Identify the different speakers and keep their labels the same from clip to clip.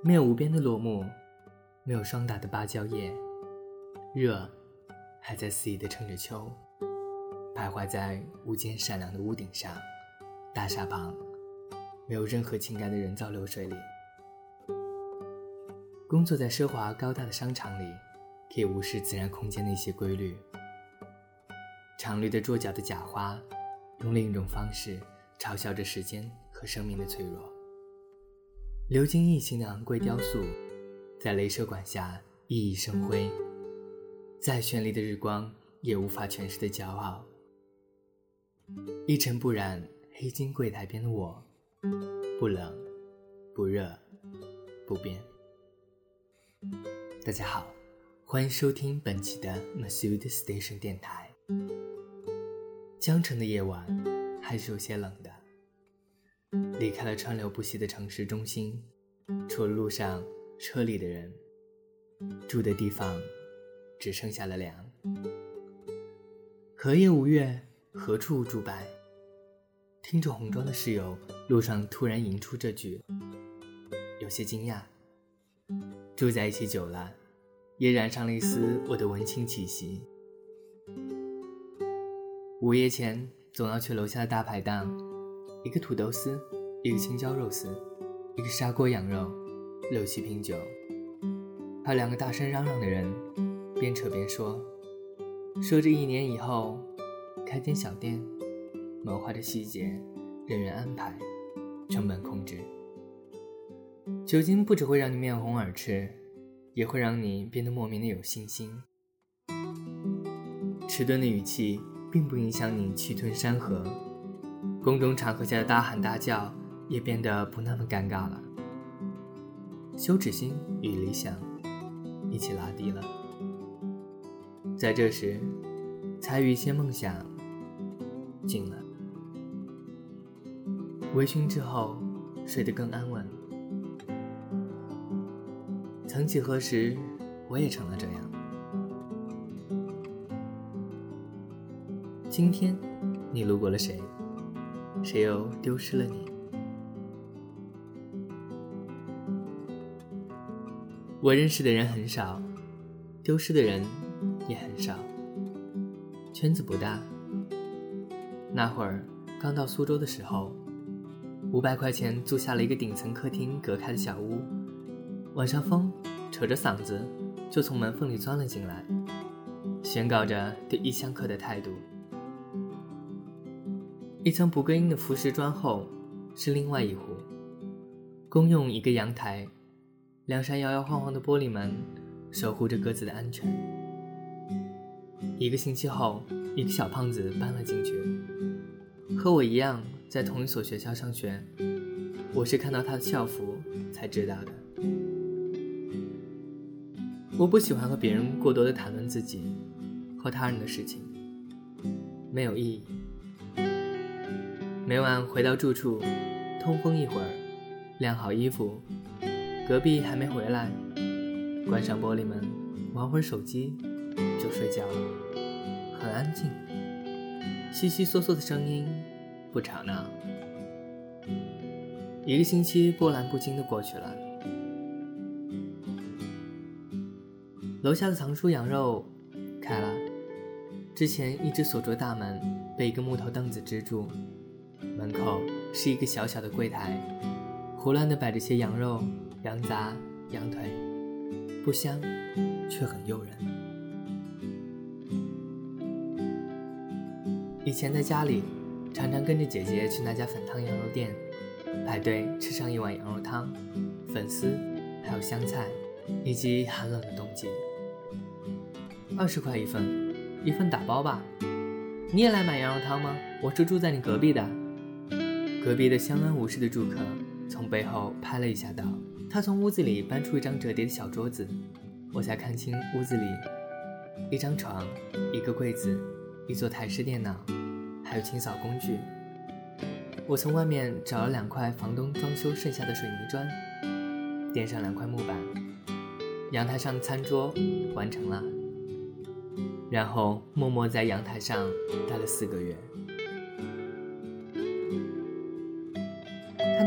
Speaker 1: 没有无边的落木，没有霜打的芭蕉叶，热还在肆意地撑着秋，徘徊在无间闪亮的屋顶上，大厦旁，没有任何情感的人造流水里。工作在奢华高大的商场里，可以无视自然空间的一些规律。常绿的桌角的假花，用另一种方式嘲笑着时间和生命的脆弱。流金逸形的昂贵雕塑，在镭射管下熠熠生辉，再绚丽的日光也无法诠释的骄傲。一尘不染，黑金柜台边的我，不冷，不热，不变。大家好，欢迎收听本期的 Masud Station 电台。江城的夜晚还是有些冷的。离开了川流不息的城市中心，除了路上车里的人，住的地方只剩下了凉。何夜无月，何处无竹柏？听着红妆的室友路上突然吟出这句，有些惊讶。住在一起久了，也染上了一丝我的文青气息。午夜前总要去楼下的大排档。一个土豆丝，一个青椒肉丝，一个砂锅羊肉，六七瓶酒，还有两个大声嚷嚷的人，边扯边说，说着一年以后开间小店，谋划着细节、人员安排、成本控制。酒精不只会让你面红耳赤，也会让你变得莫名的有信心。迟钝的语气并不影响你气吞山河。公众场合下的大喊大叫也变得不那么尴尬了，羞耻心与理想一起拉低了。在这时，才与一些梦想近了。微醺之后，睡得更安稳。曾几何时，我也成了这样。今天，你路过了谁？谁又丢失了你？我认识的人很少，丢失的人也很少，圈子不大。那会儿刚到苏州的时候，五百块钱租下了一个顶层客厅隔开的小屋，晚上风扯着嗓子就从门缝里钻了进来，宣告着对异乡客的态度。一层不隔音的浮石砖后，是另外一户，公用一个阳台，两扇摇摇晃晃的玻璃门，守护着各自的安全。一个星期后，一个小胖子搬了进去，和我一样在同一所学校上学。我是看到他的校服才知道的。我不喜欢和别人过多的谈论自己和他人的事情，没有意义。每晚回到住处，通风一会儿，晾好衣服，隔壁还没回来，关上玻璃门，玩会儿手机，就睡觉了。很安静，悉悉嗦嗦的声音不吵闹。一个星期波澜不惊的过去了。楼下的藏书羊肉开了，之前一直锁着大门被一个木头凳子支住。门口是一个小小的柜台，胡乱地摆着些羊肉、羊杂、羊腿，不香，却很诱人。以前在家里，常常跟着姐姐去那家粉汤羊肉店，排队吃上一碗羊肉汤，粉丝，还有香菜，以及寒冷的冬季。二十块一份，一份打包吧。你也来买羊肉汤吗？我是住在你隔壁的。隔壁的相安无事的住客从背后拍了一下，道：“他从屋子里搬出一张折叠的小桌子，我才看清屋子里一张床、一个柜子、一座台式电脑，还有清扫工具。我从外面找了两块房东装修剩下的水泥砖，垫上两块木板，阳台上的餐桌完成了，然后默默在阳台上待了四个月。”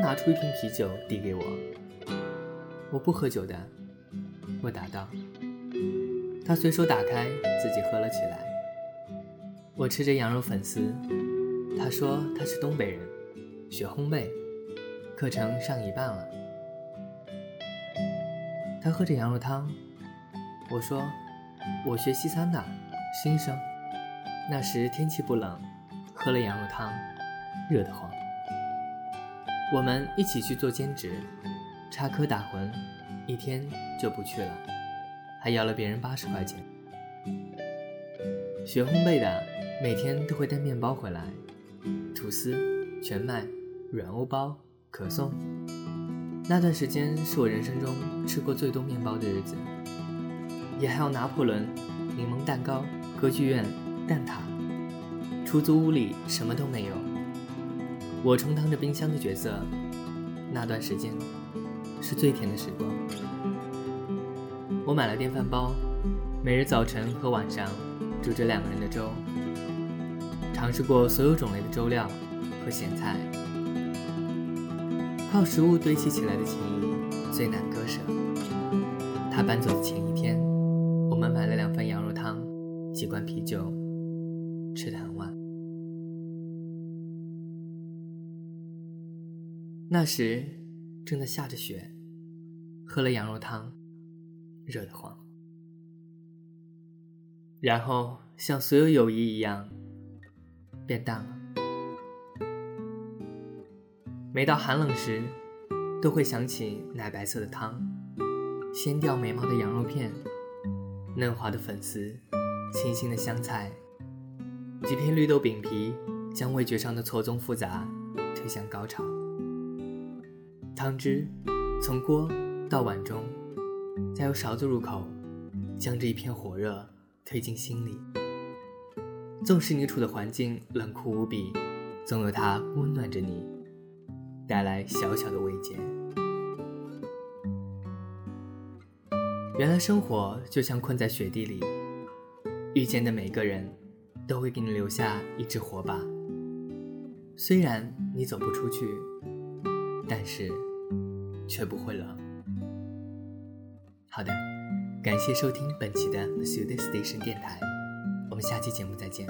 Speaker 1: 拿出一瓶啤酒递给我，我不喝酒的。我答道。他随手打开，自己喝了起来。我吃着羊肉粉丝。他说他是东北人，学烘焙，课程上一半了。他喝着羊肉汤。我说我学西餐的，新生。那时天气不冷，喝了羊肉汤，热得慌。我们一起去做兼职，插科打诨，一天就不去了，还要了别人八十块钱。学烘焙的每天都会带面包回来，吐司、全麦、软欧包、可颂。那段时间是我人生中吃过最多面包的日子，也还有拿破仑、柠檬蛋糕、歌剧院、蛋挞。出租屋里什么都没有。我充当着冰箱的角色，那段时间是最甜的时光。我买了电饭煲，每日早晨和晚上煮着两个人的粥。尝试过所有种类的粥料和咸菜，靠食物堆砌起来的情谊最难割舍。他搬走的前一天，我们买了两份羊肉汤，几罐啤酒，那时正在下着雪，喝了羊肉汤，热得慌。然后像所有友谊一样变淡了。每到寒冷时，都会想起奶白色的汤，鲜掉眉毛的羊肉片，嫩滑的粉丝，清新的香菜，几片绿豆饼皮，将味觉上的错综复杂推向高潮。汤汁从锅到碗中，再由勺子入口，将这一片火热推进心里。纵使你处的环境冷酷无比，总有它温暖着你，带来小小的慰藉。原来生活就像困在雪地里，遇见的每个人都会给你留下一支火把。虽然你走不出去，但是。却不会冷。好的，感谢收听本期的 Studio Station 电台，我们下期节目再见。